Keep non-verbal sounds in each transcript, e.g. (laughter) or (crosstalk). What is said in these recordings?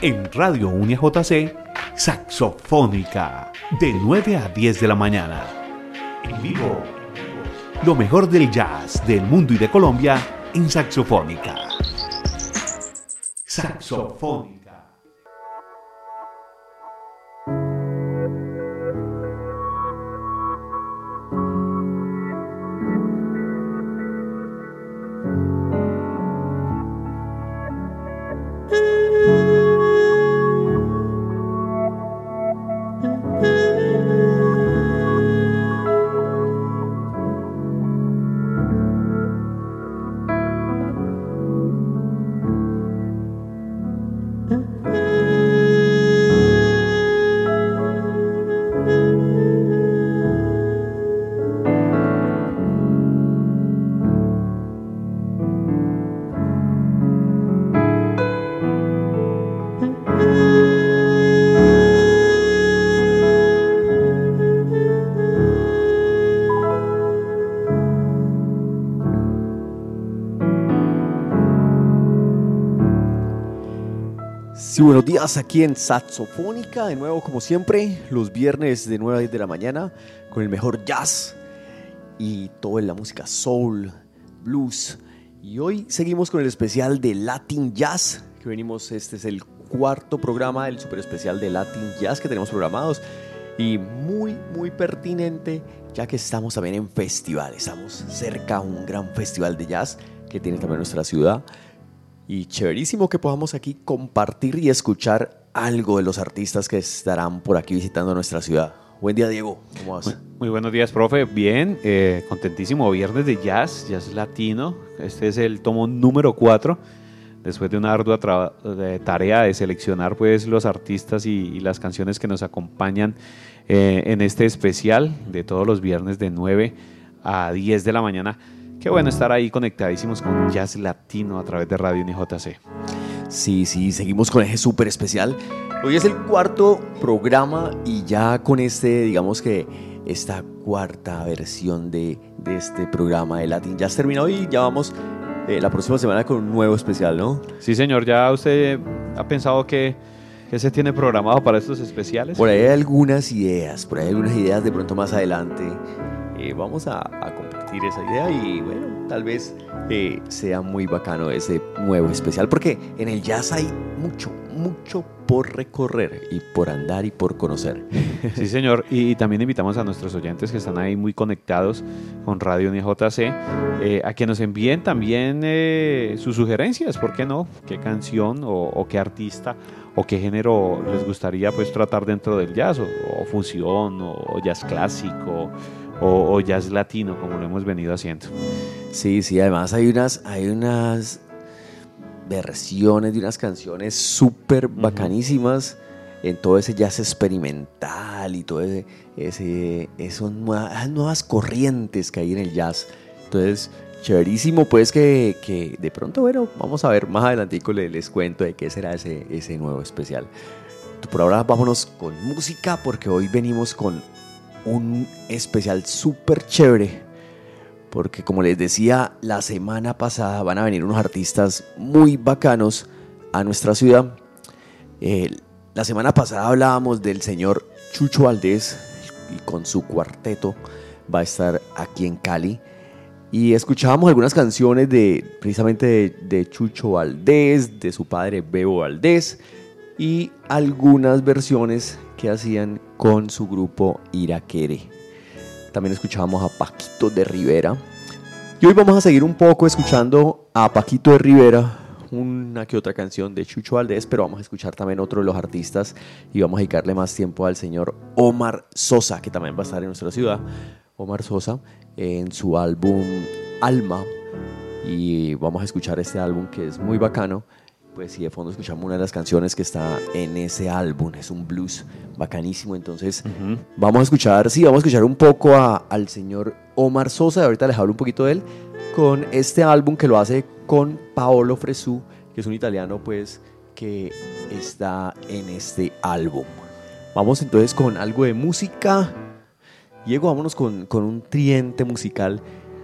En Radio Unia JC, Saxofónica, de 9 a 10 de la mañana. En vivo. Lo mejor del jazz del mundo y de Colombia en Saxofónica. Saxofónica. Días aquí en Saxofónica, de nuevo como siempre, los viernes de 9 a 10 de la mañana con el mejor jazz y toda la música soul, blues. Y hoy seguimos con el especial de Latin Jazz, que venimos, este es el cuarto programa del super especial de Latin Jazz que tenemos programados y muy, muy pertinente ya que estamos también en festival, estamos cerca a un gran festival de jazz que tiene también nuestra ciudad y chéverísimo que podamos aquí compartir y escuchar algo de los artistas que estarán por aquí visitando nuestra ciudad. Buen día, Diego. ¿Cómo vas? Muy, buenos días, profe. Bien, eh, contentísimo. Viernes de jazz, jazz latino. Este es el tomo número 4. Después de una ardua tarea de seleccionar pues, los artistas y, las canciones que nos acompañan eh, en este especial de todos los viernes de 9 a 10 de la mañana. Qué bueno estar ahí conectadísimos con Jazz Latino a través de Radio NJC. Sí, sí, seguimos con eje súper especial. Hoy es el cuarto programa y ya con este, digamos que esta cuarta versión de, de este programa de Latin Jazz terminado y ya vamos eh, la próxima semana con un nuevo especial, ¿no? Sí, señor, ¿ya usted ha pensado que, que se tiene programado para estos especiales? Por ahí hay algunas ideas, por ahí hay algunas ideas de pronto más adelante. Eh, vamos a, a esa idea y bueno, tal vez eh, sea muy bacano ese nuevo especial porque en el jazz hay mucho, mucho por recorrer y por andar y por conocer. (laughs) Sí, señor. Y, también invitamos a nuestros oyentes que están ahí muy conectados con Radio NJC eh, a que nos envíen también eh, sus sugerencias, ¿por qué no? ¿Qué canción o, qué artista o qué género les gustaría pues tratar dentro del jazz o, o fusión o jazz clásico o, jazz latino, como lo hemos venido haciendo. Sí, sí, además hay unas, hay unas versiones de unas canciones súper bacanísimas en todo ese jazz experimental y todo ese, ese esas nuevas, corrientes que hay en el jazz. Entonces, chéverísimo, pues que, que, de pronto, bueno, vamos a ver más adelantico les, les cuento de qué será ese, ese nuevo especial. Por ahora vámonos con música porque hoy venimos con un especial súper chévere. Porque como les decía, la semana pasada van a venir unos artistas muy bacanos a nuestra ciudad. la semana pasada hablábamos del señor Chucho Valdés y con su cuarteto va a estar aquí en Cali. Y escuchábamos algunas canciones de precisamente de, de Chucho Valdés, de su padre Bebo Valdés y algunas versiones que hacían con su grupo Iraquere. También escuchábamos a Paquito de Rivera. Y hoy vamos a seguir un poco escuchando a Paquito de Rivera, una que otra canción de Chucho Valdés, pero vamos a escuchar también otro de los artistas y vamos a dedicarle más tiempo al señor Omar Sosa, que también va a estar en nuestra ciudad. Omar Sosa en su álbum Alma. Y vamos a escuchar este álbum que es muy bacano pues sí, de fondo escuchamos una de las canciones que está en ese álbum, es un blues bacanísimo, entonces vamos a escuchar, sí, vamos a escuchar un poco al señor Omar Sosa, ahorita les hablo un poquito de él, con este álbum que lo hace con Paolo Fresu, que es un italiano pues que está en este álbum. Vamos entonces con algo de música. Diego, vámonos con, con un triente musical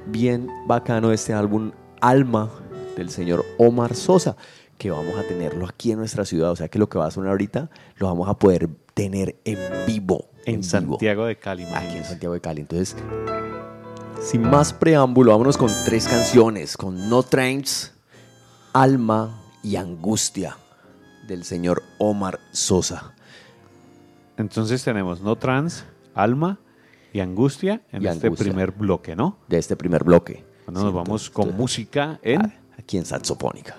bien bacano de este álbum Alma del señor Omar Sosa que vamos a tenerlo aquí en nuestra ciudad. O sea que lo que va a sonar ahorita lo vamos a poder tener en vivo. En, vivo, Santiago de Cali, Aquí en. Santiago de Cali. Entonces, sin más preámbulo, vámonos con tres canciones: con No Trains, Alma y Angustia del señor Omar Sosa. Entonces tenemos No Trans, Alma y Angustia en Y este Angustia. primer bloque, ¿no? De este primer bloque. Bueno, Sí, nos vamos entonces, con música en... Aquí en Saxofónica.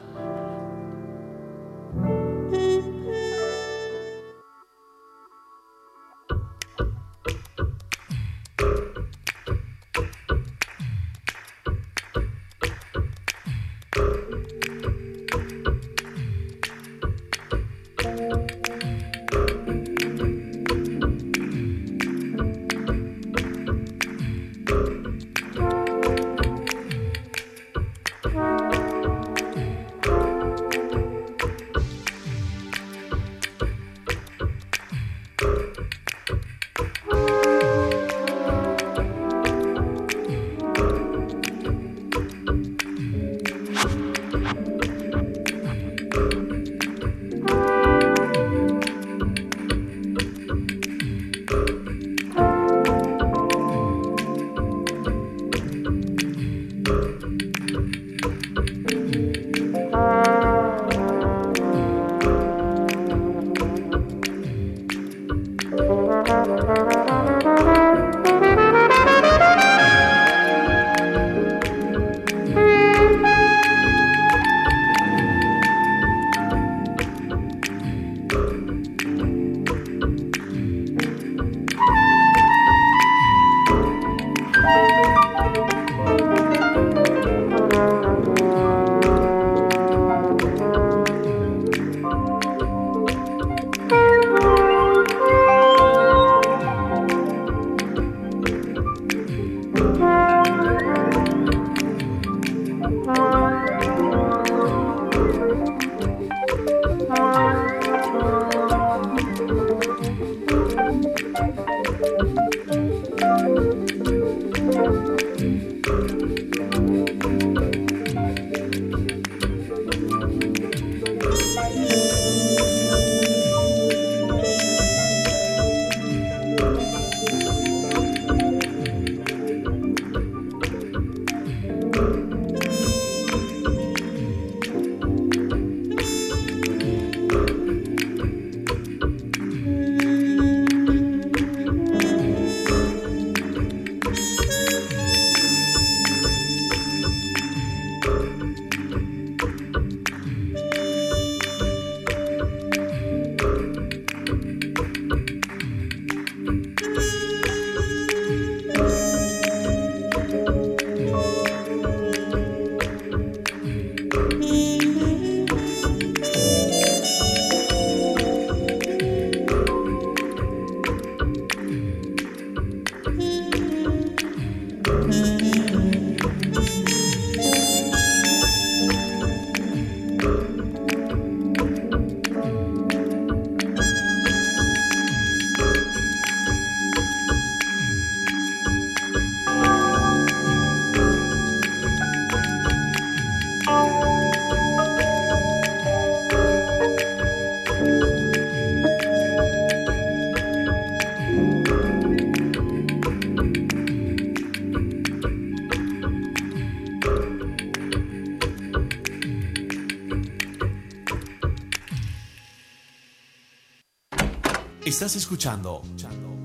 Estás escuchando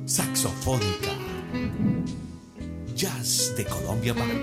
Saxofónica. Jazz de Colombia para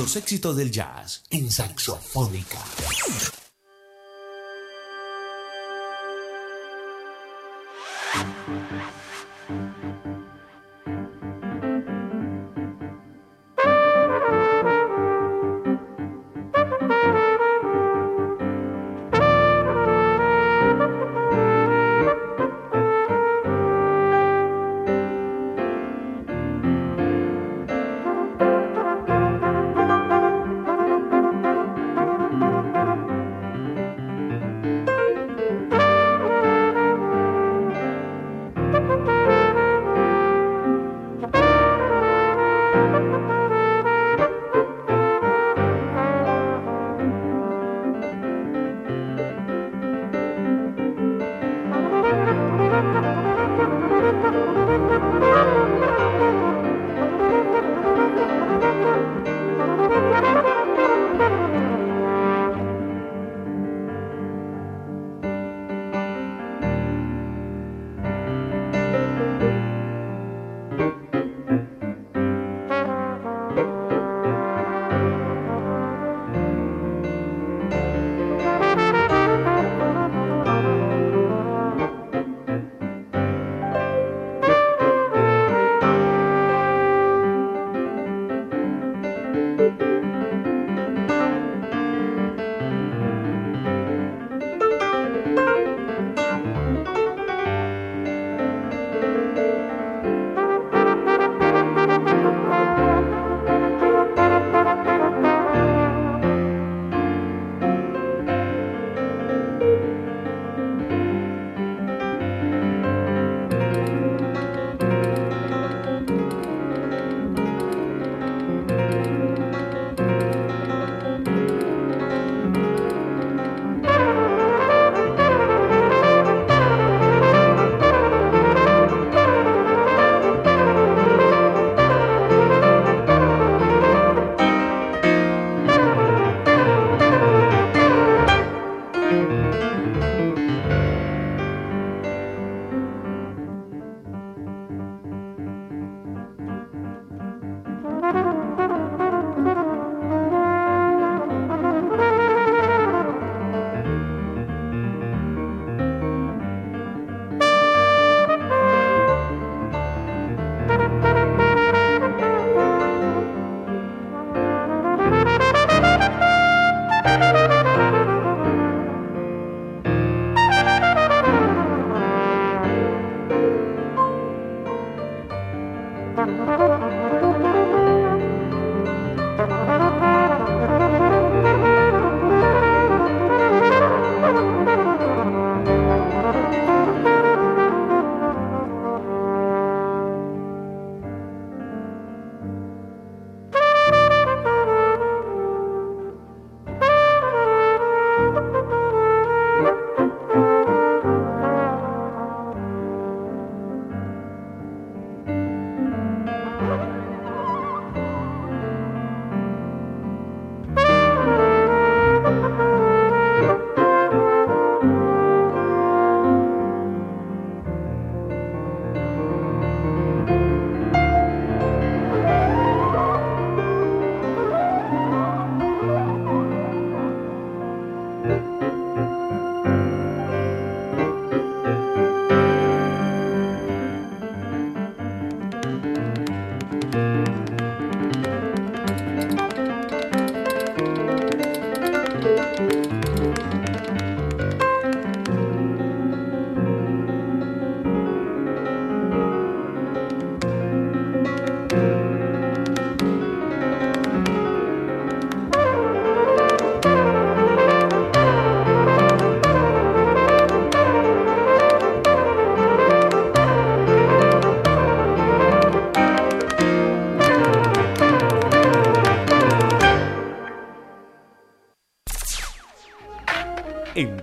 Los éxitos del jazz en saxofónica.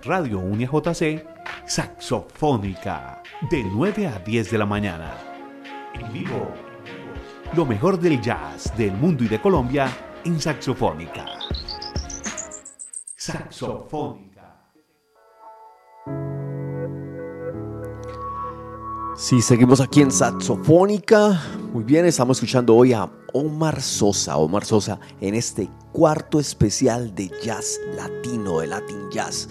Radio Unia JC, Saxofónica, de 9 a 10 de la mañana. En vivo, lo mejor del jazz del mundo y de Colombia en Saxofónica. Saxofónica. Sí, seguimos aquí en Saxofónica. Muy bien, estamos escuchando hoy a Omar Sosa. Omar Sosa en este cuarto especial de jazz latino, de Latin Jazz.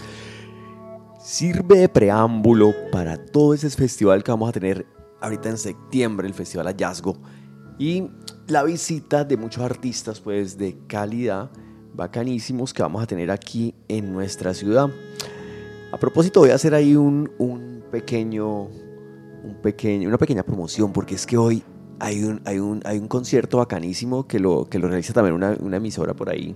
Sirve de preámbulo para todo ese festival que vamos a tener ahorita en septiembre, el Festival Hallazgo. Y la visita de muchos artistas pues de calidad, bacanísimos, que vamos a tener aquí en nuestra ciudad. A propósito, voy a hacer ahí un, un pequeño un pequeño, una pequeña promoción, porque es que hoy hay un, hay un, hay un concierto bacanísimo que lo, que lo realiza también una, una emisora por ahí,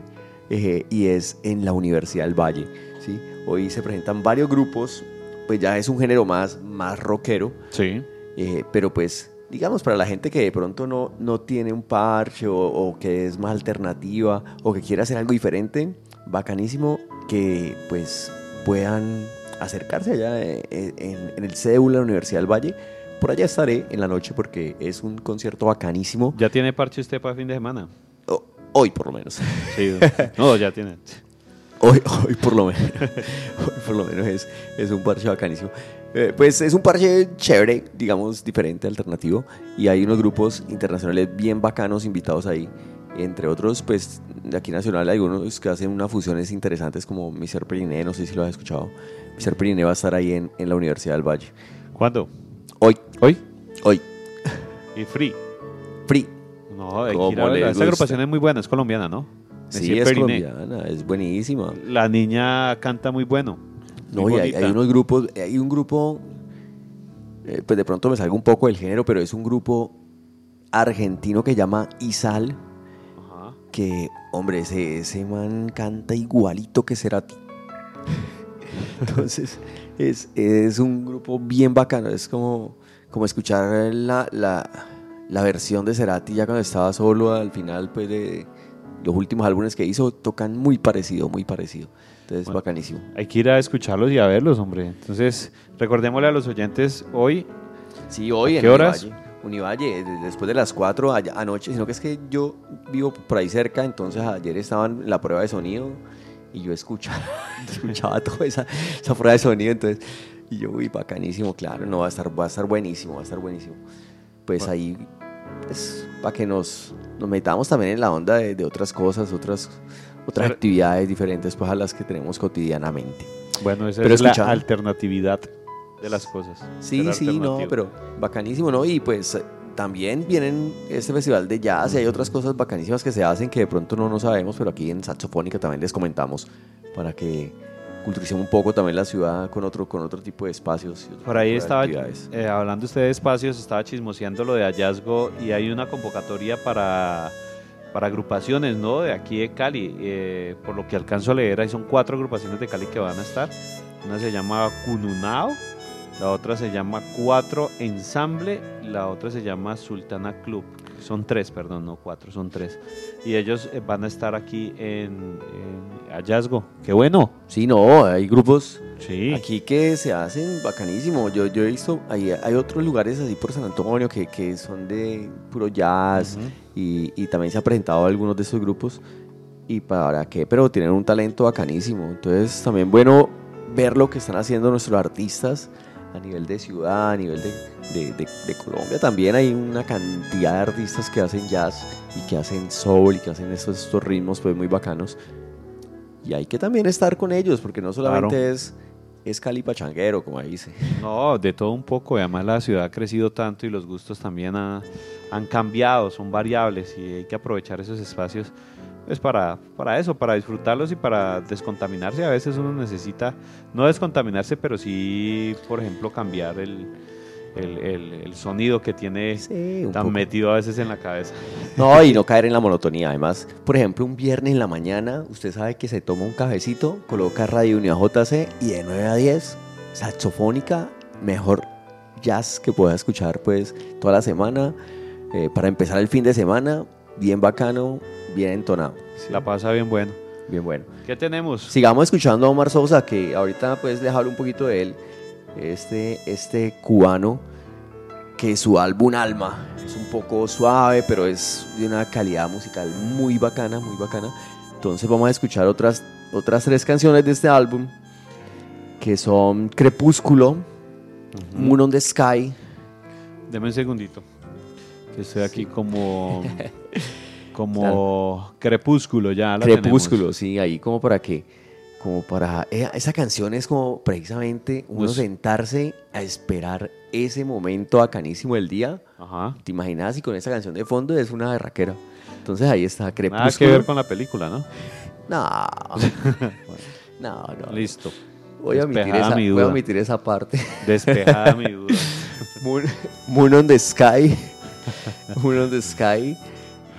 (laughs) eh, y es en la Universidad del Valle. ¿Sí? Hoy se presentan varios grupos, pues ya es un género más, más rockero, Sí. eh, pero pues digamos para la gente que de pronto no, no tiene un parche o, o que es más alternativa o que quiere hacer algo diferente, bacanísimo que pues puedan acercarse allá eh, eh, en, en el CEU, la Universidad del Valle. Por allá estaré en la noche porque es un concierto bacanísimo. ¿Ya tiene parche usted para fin de semana? O- hoy por lo menos. Sí. No, (laughs) ya tiene. Hoy, hoy por lo menos. (laughs) Hoy por lo menos es, es un parche bacanísimo. Eh, pues es un parche chévere, digamos, diferente, alternativo. Y hay unos grupos internacionales bien bacanos invitados ahí. Entre otros, pues de aquí nacional hay algunos que hacen unas fusiones interesantes como Mr. Periné, no sé si lo has escuchado. Mr. Periné va a estar ahí en, en la Universidad del Valle. ¿Cuándo? Hoy, ¿Hoy? hoy, Y Free. free. No, hay que ¿Cómo ir a Esa gusta? agrupación es muy buena, es colombiana, ¿no? Sí, es Periné. colombiana, es buenísima. La niña canta muy bueno. No, muy y hay unos grupos, hay un grupo, eh, pues de pronto me salgo un poco del género, pero es un grupo argentino que llama Isal, Ajá. que, hombre, ese, ese man canta igualito que Cerati. (laughs) Entonces, es, es un grupo bien bacano, es como, como escuchar la, la, la versión de Cerati ya cuando estaba solo al final, pues de los últimos álbumes que hizo, tocan muy parecido, muy parecido. Entonces, Bueno. bacanísimo. Hay que ir a escucharlos y a verlos, hombre. Entonces, recordémosle a los oyentes hoy. Sí, hoy ¿A en qué horas? Univalle. Univalle, de- después de las 4 allá- anoche, sino que es que yo vivo por ahí cerca, entonces ayer estaban en la prueba de sonido y yo escuchaba, (laughs) escuchaba toda esa, esa prueba de sonido, entonces, y yo, uy, bacanísimo, claro, no, va a estar, va a estar buenísimo, va a estar buenísimo. Pues Bueno. ahí, pues, para que nos, nos metamos también en la onda de, de otras cosas, otras, otras Pero- actividades diferentes pues, a las que tenemos cotidianamente. Bueno, esa Pero es la alternatividad de las cosas. Sí, sí, no, pero bacanísimo, ¿no? Y pues también vienen este festival de jazz y hay otras cosas bacanísimas que se hacen que de pronto no, no sabemos, pero aquí en Saxofónica también les comentamos para que culturicemos un poco también la ciudad con otro, con otro tipo de espacios. y Por ahí estaba, eh, hablando usted de espacios, estaba chismoseando lo de hallazgo y hay una convocatoria para, para agrupaciones, ¿no? De aquí de Cali. Eh, por lo que alcanzo a leer, ahí son cuatro agrupaciones de Cali que van a estar. Una se llama Cununao, la otra se llama Cuatro Ensamble, la otra se llama Sultana Club. Son tres, perdón, no cuatro, son tres. Y ellos eh, van a estar aquí en, en Hallazgo. ¡Qué bueno! Sí, no, hay grupos Sí. aquí que se hacen bacanísimo. Yo, yo he visto, hay, hay otros lugares así por San Antonio que, que son de puro jazz. Ujú. y, y también se ha presentado algunos de estos grupos y para qué, pero tienen un talento bacanísimo. Entonces también bueno ver lo que están haciendo nuestros artistas a nivel de ciudad, a nivel de, de- de- de Colombia. También hay una cantidad de artistas que hacen jazz y que hacen soul y que hacen estos, estos ritmos pues muy bacanos. Y hay que también estar con ellos porque no solamente Claro. es, es Cali pachanguero, como ahí dice. (laughs) No, de todo un poco. Además la ciudad ha crecido tanto y los gustos también ha- han cambiado, son variables y hay que aprovechar esos espacios pues para, para eso, para disfrutarlos y para descontaminarse. A veces uno necesita, no descontaminarse, pero sí, por ejemplo, cambiar el, el, el- el sonido que tiene Sí, tan poco. metido a veces en la cabeza. (laughs) No, y no caer en la monotonía. Además, por ejemplo, un viernes en la mañana, usted sabe que se toma un cafecito, coloca Radio Unidad JC y de 9 a 10, saxofónica, mejor jazz que pueda escuchar pues toda la semana. eh, para empezar el fin de semana, bien bacano, bien entonado. La pasa bien bueno. Bien bueno. ¿Qué tenemos? Sigamos escuchando a Omar Sosa, que ahorita pues les hablo un poquito de él. Este, este cubano, que su álbum Alma es un poco suave, pero es de una calidad musical muy bacana, muy bacana. Entonces vamos a escuchar otras, otras tres canciones de este álbum, que son Crepúsculo, Moon on the Sky. Deme un segundito. Que estoy aquí como. (laughs) como crepúsculo ya. La Crepúsculo, tenemos. sí, ahí como para que. Como para. eh, Esa canción es como precisamente uno sentarse a esperar ese momento bacanísimo del día. Ajá. ¿Te imaginas? Y con esa canción de fondo es una berraquera. Entonces ahí está Crepúsculo. Nada que ver con la película, ¿no? (laughs) (laughs) No. no, no. Listo. Voy a, esa, mi voy a omitir esa parte. (laughs) Despejada mi duda. Moon, Moon on the Sky. Moon on the Sky.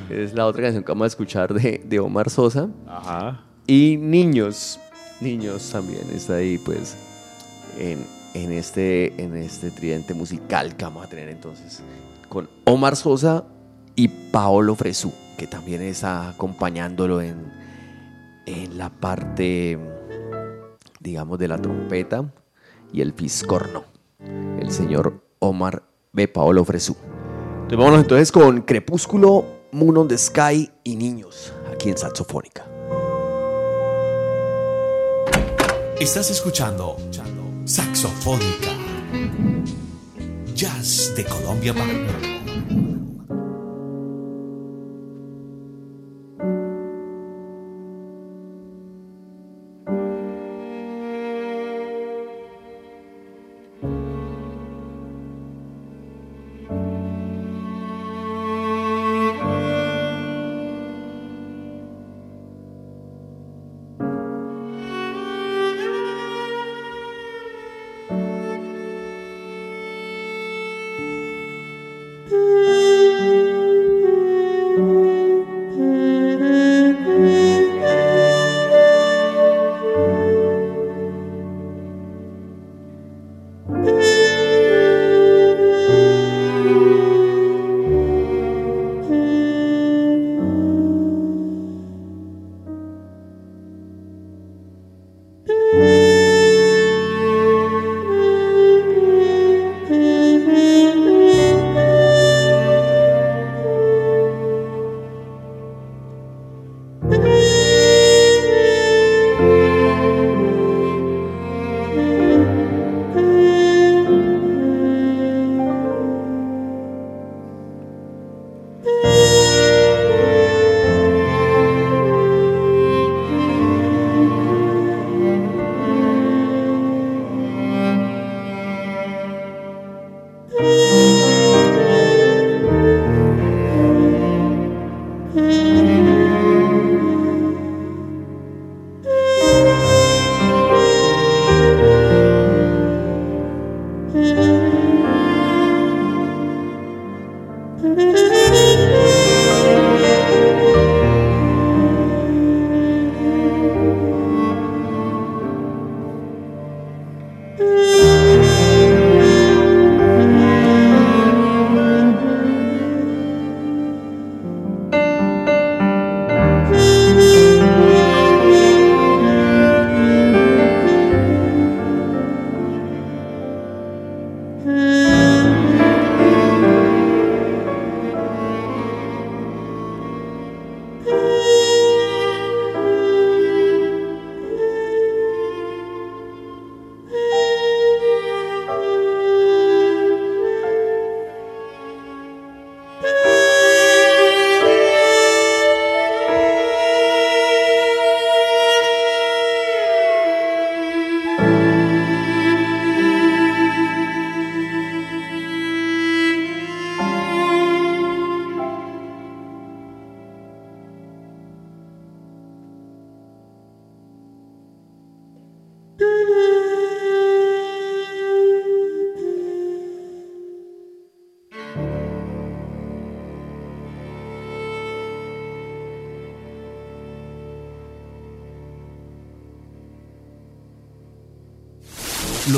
Es la otra canción que vamos a escuchar de, de Omar Sosa. Ajá. Y Niños. Niños también está ahí, pues, en, en este, en este tridente musical que vamos a tener entonces. Con Omar Sosa y Paolo Fresú, que también está acompañándolo en, en la parte, digamos, de la trompeta y el fiscorno. El señor Omar B. Paolo Fresú. Entonces, vámonos entonces con Crepúsculo, Moon on the Sky y Niños, aquí en Saxofónica. Estás escuchando Saxofónica. Jazz de Colombia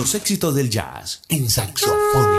Los éxitos del jazz en saxofónica.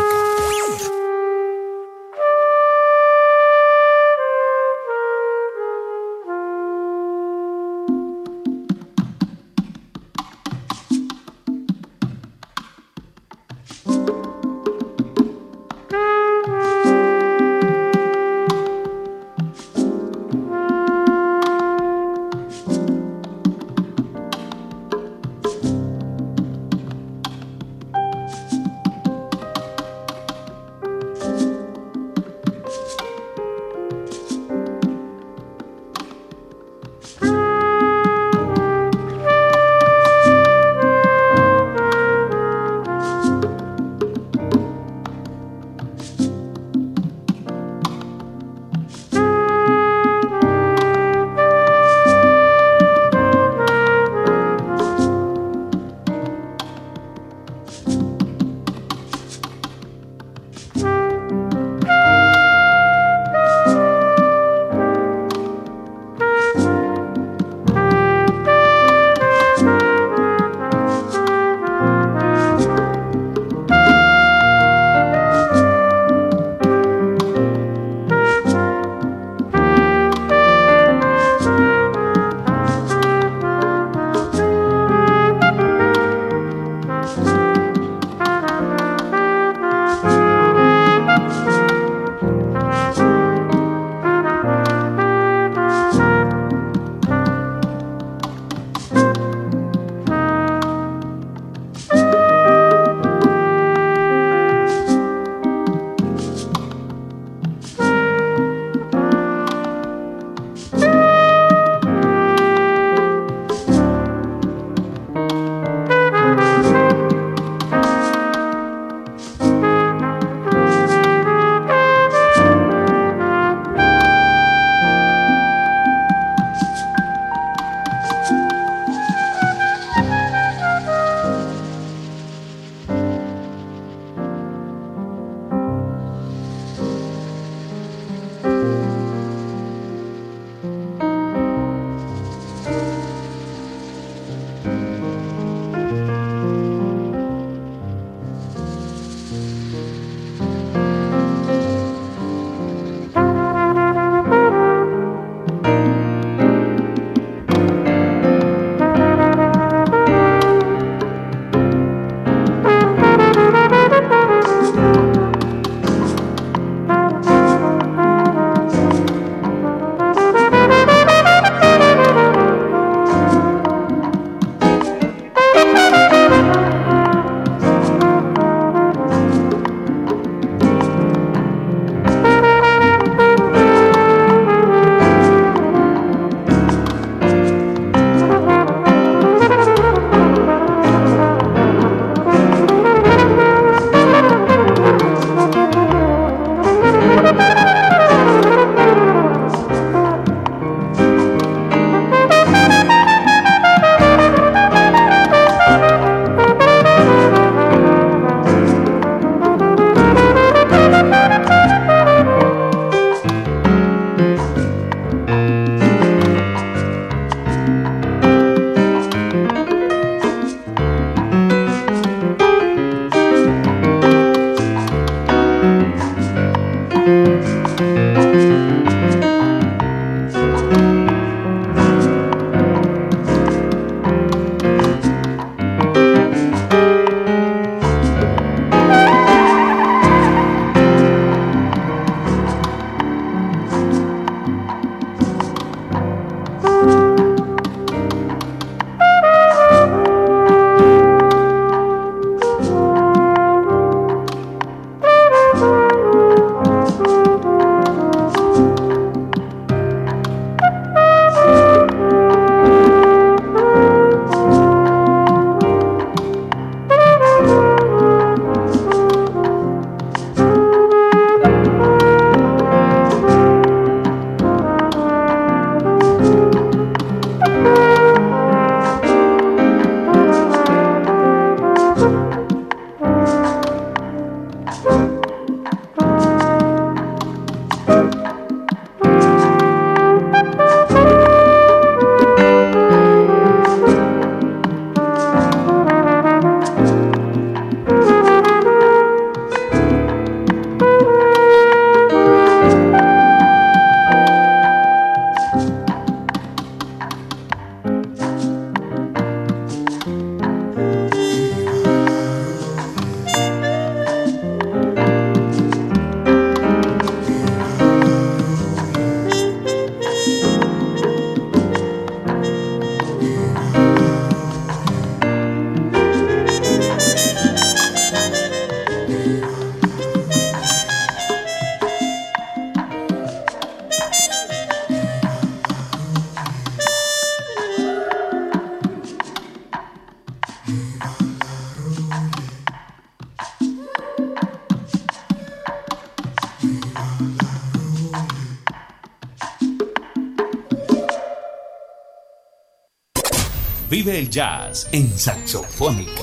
Vive el jazz en Saxofónica.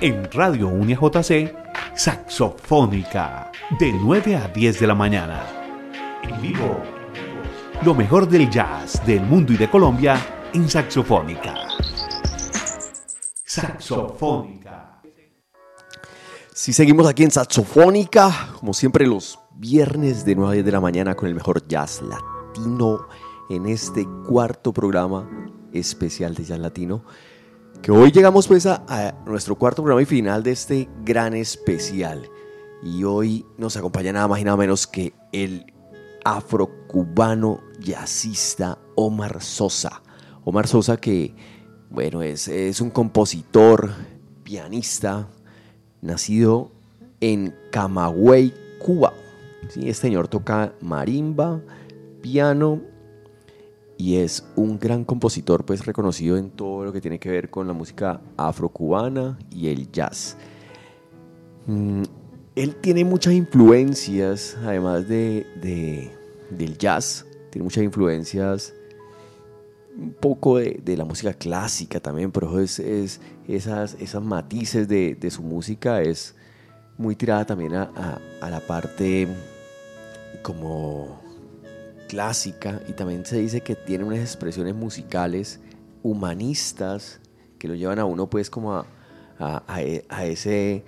En Radio Unia JC, Saxofónica, de 9 a 10 de la mañana. En vivo, lo mejor del jazz del mundo y de Colombia en Saxofónica. Saxofónica. Si seguimos aquí en Saxofónica, como siempre los viernes de 9 a 10 de la mañana con el mejor jazz latino en este cuarto programa especial de jazz latino que hoy llegamos pues a, nuestro cuarto programa y final de este gran especial. Y hoy nos acompaña nada más y nada menos que el afrocubano jazzista Omar Sosa. Omar Sosa que, bueno, es, es un compositor, pianista, nacido en Camagüey, Cuba. ¿Sí? Este señor toca marimba, piano y es un gran compositor pues reconocido en todo lo que tiene que ver con la música afrocubana y el jazz. Mm, él tiene muchas influencias, además de, del jazz, tiene muchas influencias un poco de, la música clásica también, pero es, es esas, esas matices de, su música es muy tirada también a la parte como clásica y también se dice que tiene unas expresiones musicales humanistas que lo llevan a uno pues como a, a- e- ese,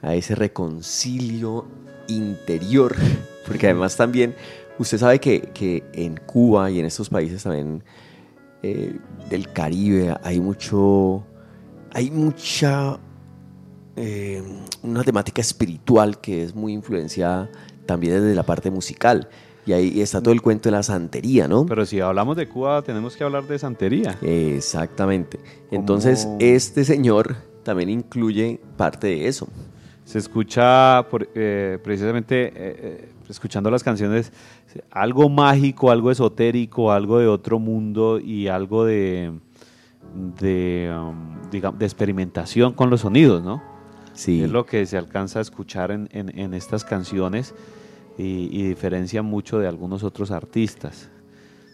a ese reconcilio interior, (laughs) porque además también usted sabe que, que en Cuba y en estos países también eh, del Caribe hay mucho, hay mucha, eh, una temática espiritual que es muy influenciada también desde la parte musical. Y ahí está todo el cuento de la santería, ¿no? Pero si hablamos de Cuba, tenemos que hablar de santería. Exactamente. Entonces, este señor también incluye parte de eso. Se escucha por- eh, precisamente, eh, eh, escuchando las canciones, algo mágico, algo esotérico, algo de otro mundo y algo de, de, um, digamos, de experimentación con los sonidos, ¿no? Sí. Es lo que se alcanza a escuchar en, en- en estas canciones y, y diferencia mucho de algunos otros artistas.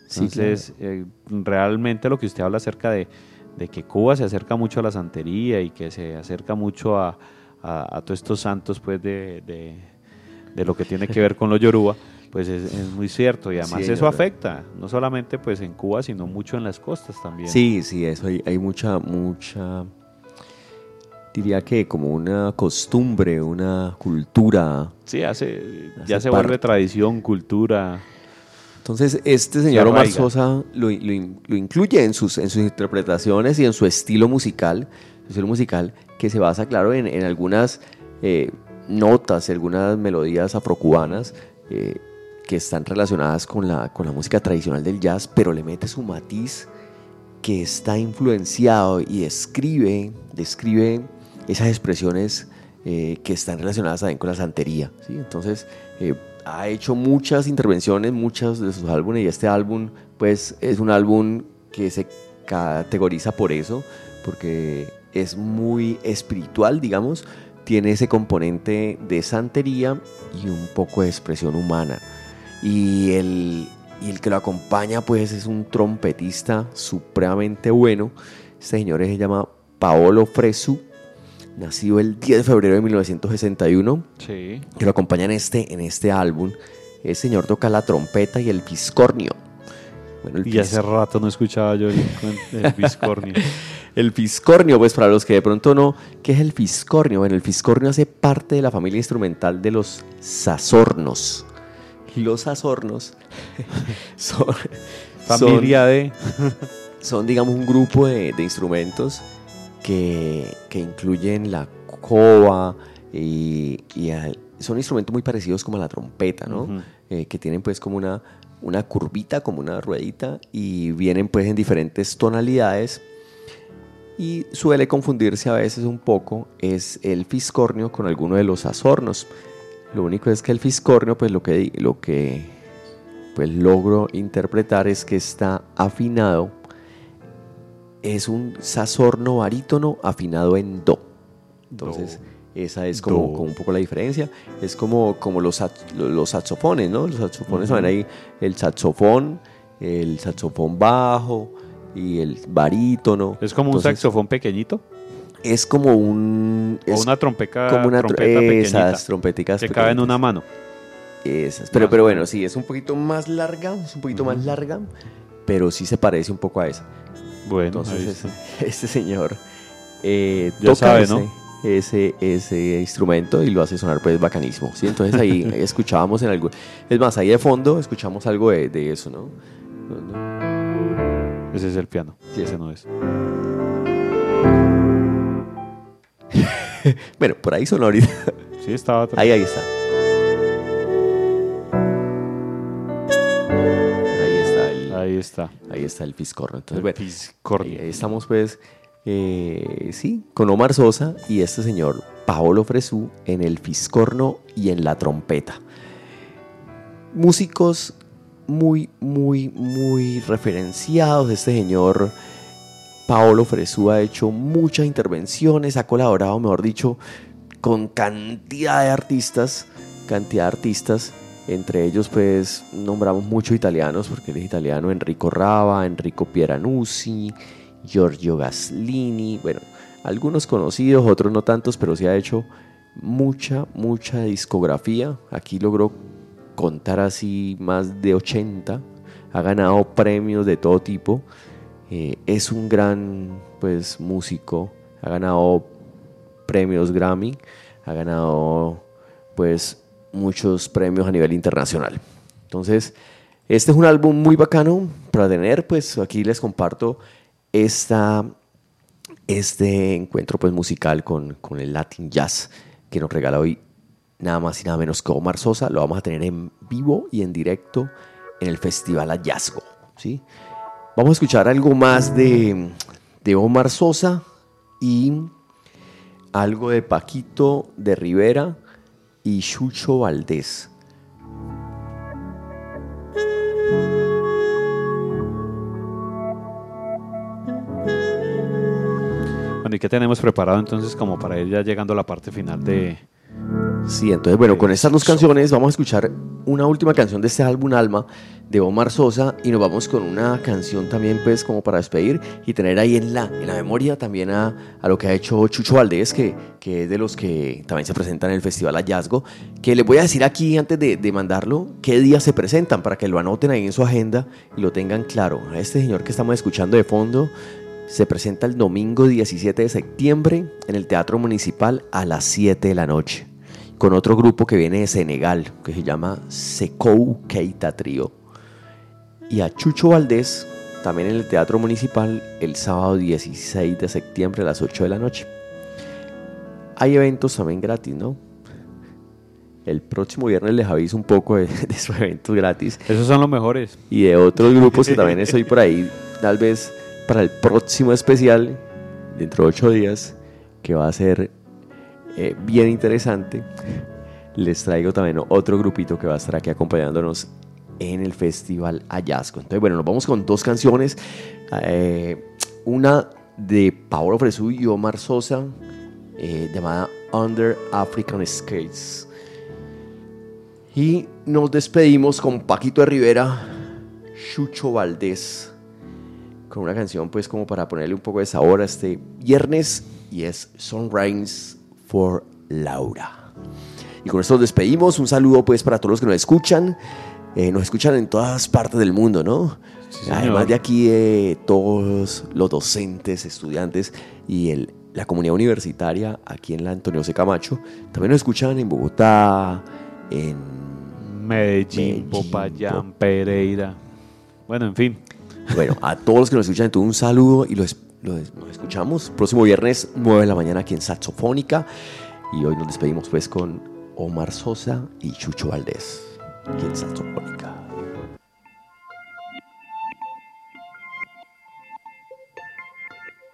Sí, Entonces, eh, realmente lo que usted habla acerca de, de que Cuba se acerca mucho a la santería y que se acerca mucho a, a- a todos estos santos pues de, de- de lo que tiene que ver con los yoruba, pues es, es muy cierto y además Sí, eso afecta, no solamente pues en Cuba, sino mucho en las costas también. Sí, sí, eso hay, hay mucha, mucha, diría que como una costumbre, una cultura. Sí, hace, Hace ya se parte. vuelve tradición, cultura. Entonces, este señor Omar. Sosa lo, lo incluye en sus, en sus interpretaciones y en su estilo musical, su estilo musical que se basa, claro, en, en algunas eh, notas, algunas melodías afrocubanas eh, que están relacionadas con la, con la música tradicional del jazz, pero le mete su matiz que está influenciado y describe, describe esas expresiones eh, que están relacionadas también con la santería. ¿sí? Entonces, eh, ha hecho muchas intervenciones, muchos de sus álbumes, y este álbum, pues, es un álbum que se categoriza por eso, porque es muy espiritual, digamos, tiene ese componente de santería y un poco de expresión humana. Y el, y el que lo acompaña, pues, es un trompetista supremamente bueno. Este señor se llama Paolo Fresu, nacido el 10 de febrero de 1961 Sí. que lo acompaña en este, en este álbum. El señor toca la trompeta y el fiscornio. Bueno, el, Y hace rato no escuchaba yo el, el biscornio. (laughs) el fiscornio, pues para los que de pronto no, ¿qué es el fiscornio? Bueno, el fiscornio hace parte de la familia instrumental de los sasornos. Los sasornos (laughs) son, son- Familia de... son, digamos, un grupo de, de instrumentos que, que incluyen la coba y, y al- son instrumentos muy parecidos como a la trompeta, ¿no? Ujú. Eh, que tienen pues como una, una curvita, como una ruedita y vienen pues en diferentes tonalidades y suele confundirse a veces un poco es el fiscornio con alguno de los azornos. Lo único es que el fiscornio pues lo que, lo que pues logro interpretar es que está afinado es un sasorno barítono afinado en do. Entonces, esa es como, un poco la diferencia. Es como, como los, los saxofones, ¿no? Los saxofones Ujú. son ahí el saxofón, el saxofón bajo y el barítono. Es como un saxofón pequeñito Es como un... o es una trompeca, como una tro- trompeta pequeñita esas trompeticas que cabe en una mano. Esas. Pero, Más pero o bueno, sí, es un poquito más larga, es un poquito más larga, pero sí se parece un poco a esa. Bueno, Entonces, ahí este, (laughs) señor eh, Ya toca sabe, ese, ¿no? ese, ese instrumento y lo hace sonar pues bacanísimo. ¿sí? Entonces ahí, (laughs) escuchábamos en algo. Es más, ahí de fondo escuchamos algo de, de eso, ¿no? No, ese es el piano. Sí. Ese no es. (laughs) Bueno, por ahí sonó ahorita. Sí, estaba. Ahí, ahí está. Ahí está. ahí está el fiscorno. Entonces, El bueno, fiscornio. Ahí estamos pues, eh, sí, con Omar Sosa y este señor Paolo Fresú en el fiscorno y en la trompeta. Músicos muy, muy, muy referenciados. Este señor Paolo Fresú ha hecho muchas intervenciones, ha colaborado, mejor dicho, con cantidad de artistas, cantidad de artistas Entre ellos, pues, nombramos muchos italianos, porque él es italiano, Enrico Rava, Enrico Pieranuzzi, Giorgio Gaslini, bueno, algunos conocidos, otros no tantos, pero sí ha hecho mucha, mucha discografía. Aquí logró contar así más de 80. Ha ganado premios de todo tipo. Eh, es un gran pues músico. Ha ganado premios Grammy. Ha ganado pues muchos premios a nivel internacional. Entonces, este es un álbum muy bacano para tener. Pues aquí les comparto esta, este encuentro pues musical con, con el Latin Jazz que nos regala hoy nada más y nada menos que Omar Sosa. Lo vamos a tener en vivo y en directo en el Festival Hallazgo. ¿sí? Vamos a escuchar algo más de, de Omar Sosa y algo de Paquito de Rivera y Chucho Valdés. Bueno, ¿y qué tenemos preparado entonces como para ir ya llegando a la parte final de... Sí, entonces bueno, con estas dos canciones vamos a escuchar una última canción de este álbum Alma de Omar Sosa y nos vamos con una canción también pues como para despedir y tener ahí en la, en la memoria también a, a lo que ha hecho Chucho Valdés, que, que, es de los que también se presentan en el Festival Hallazgo, que les voy a decir aquí antes de, de mandarlo qué días se presentan para que lo anoten ahí en su agenda y lo tengan claro. A este señor que estamos escuchando de fondo se presenta el domingo 17 de septiembre en el Teatro Municipal a las 7 de la noche, con otro grupo que viene de Senegal, que se llama Sekou Keita Trio. Y a Chucho Valdés, también en el Teatro Municipal, el sábado 16 de septiembre a las 8 de la noche. Hay eventos también gratis, ¿no? El próximo viernes les aviso un poco de, (laughs) de esos eventos gratis. Esos son los mejores. Y de otros grupos que (laughs) también estoy por ahí, tal vez para el próximo especial, dentro de ocho días, que va a ser eh, bien interesante, les traigo también otro grupito que va a estar aquí acompañándonos en el Festival Hallazgo. Entonces, bueno, nos vamos con dos canciones. Eh, una de Paolo Fresu y Omar Sosa, eh, llamada Under African Skates. Y nos despedimos con Paquito de Rivera, Chucho Valdés con una canción pues como para ponerle un poco de sabor a este viernes y es Sunrise for Laura. Y con esto nos despedimos, un saludo pues para todos los que nos escuchan, eh, nos escuchan en todas partes del mundo, ¿no? Sí, Además de aquí eh, todos los docentes, estudiantes y el, la comunidad universitaria aquí en la Antonio C. Camacho, también nos escuchan en Bogotá, en Medellín, Medellín, Popayán, Pereira. Bueno, en fin. Bueno, a todos los que nos escuchan, un saludo y los, los- nos escuchamos próximo viernes, 9 de la mañana aquí en Saxofónica. Y hoy nos despedimos pues con Omar Sosa y Chucho Valdés aquí en Saxofónica.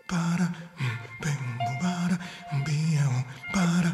para mm, bembu bara biau para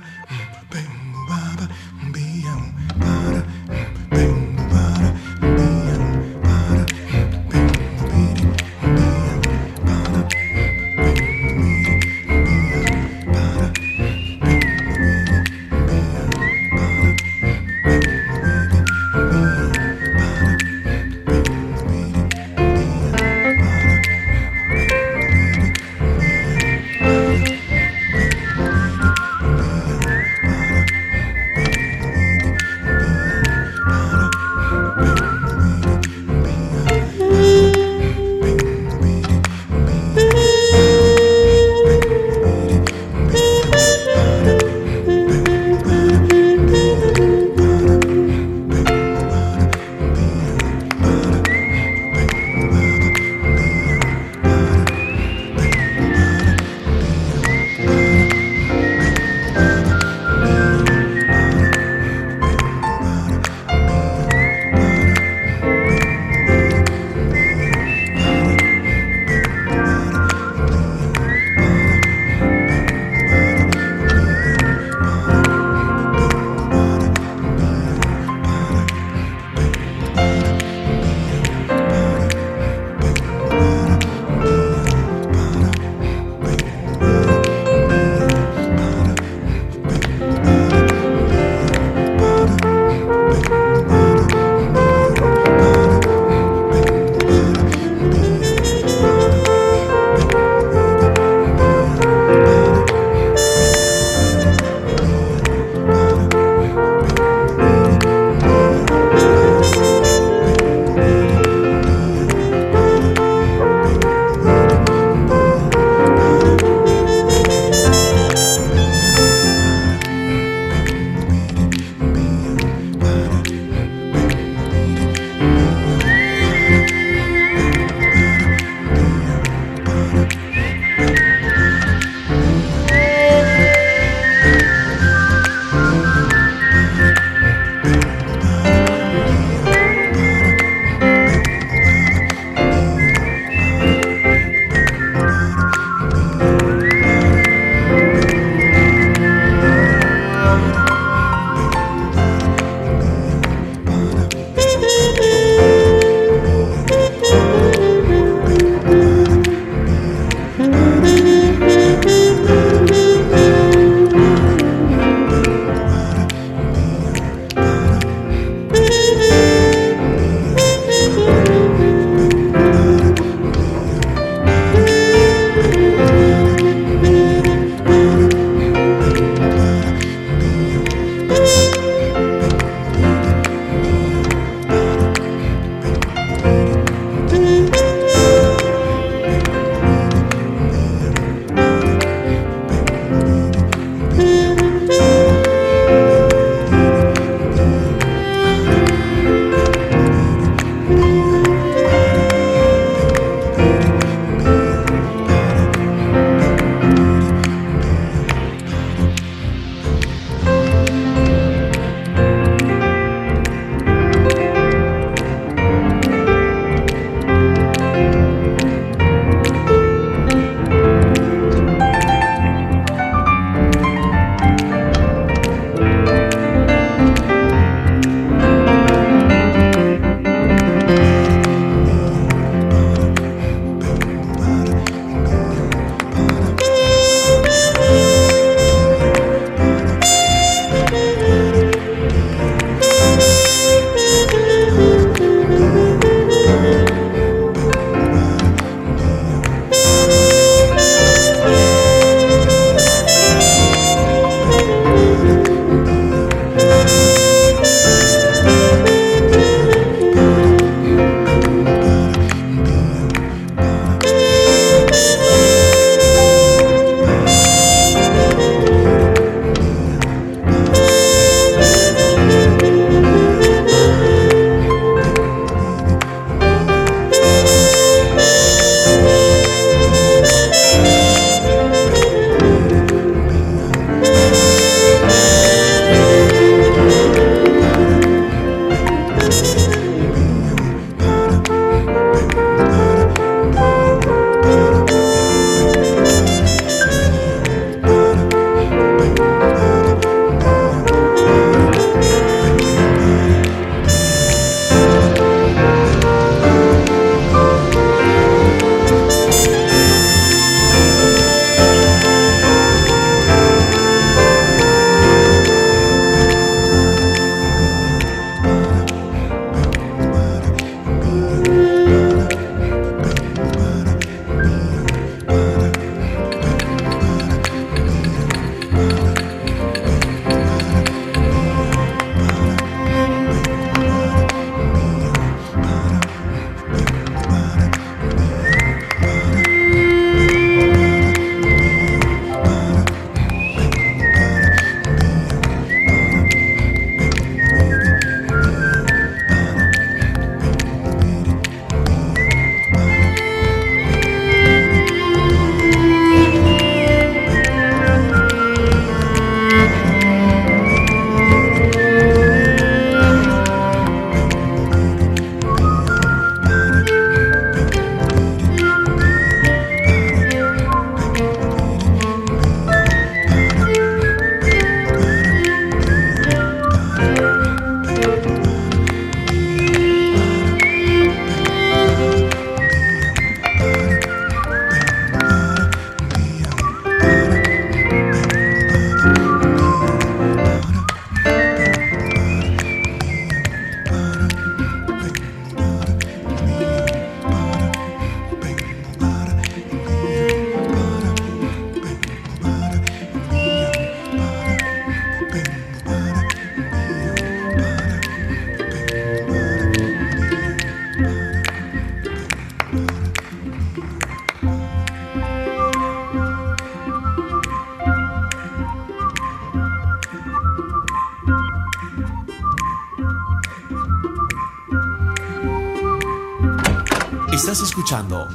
escuchando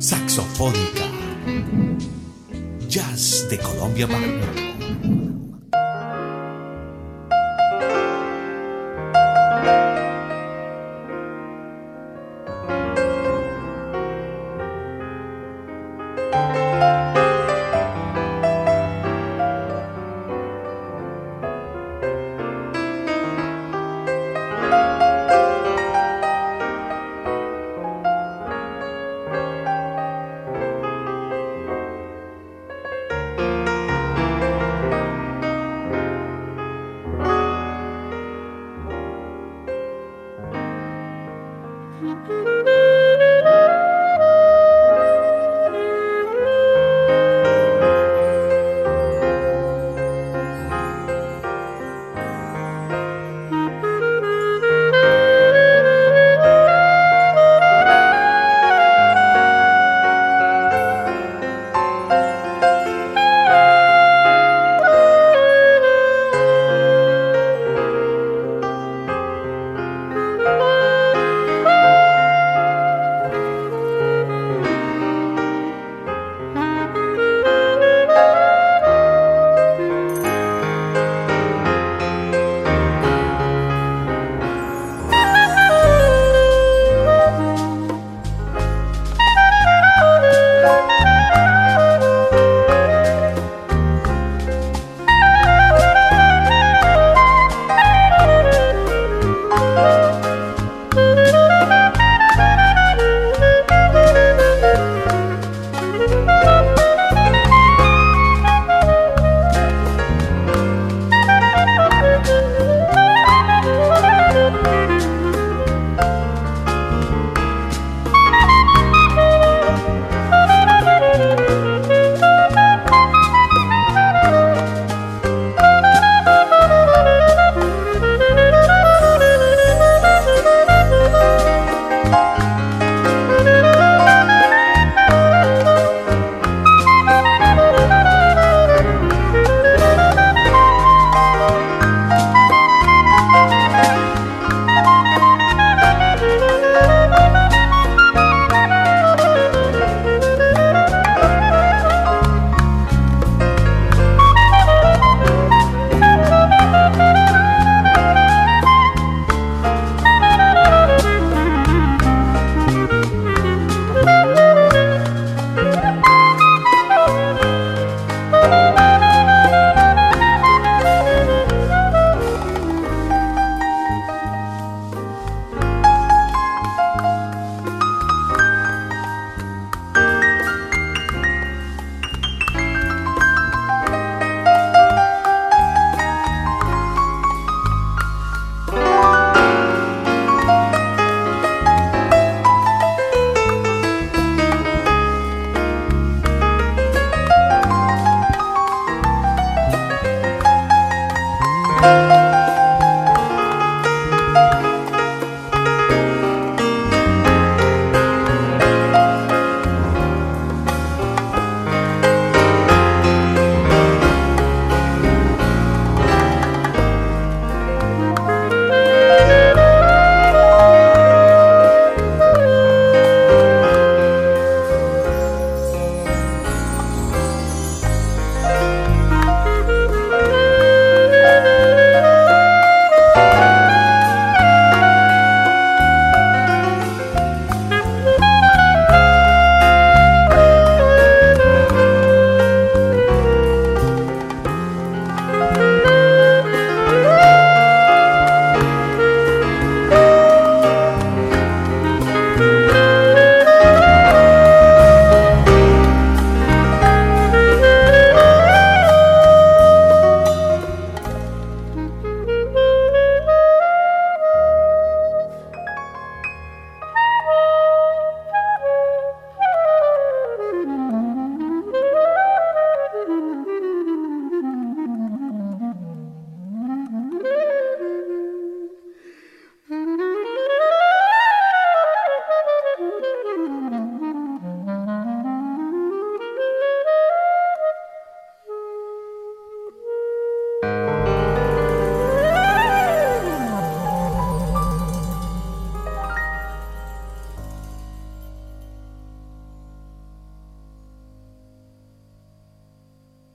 Saxofónica. Jazz de Colombia para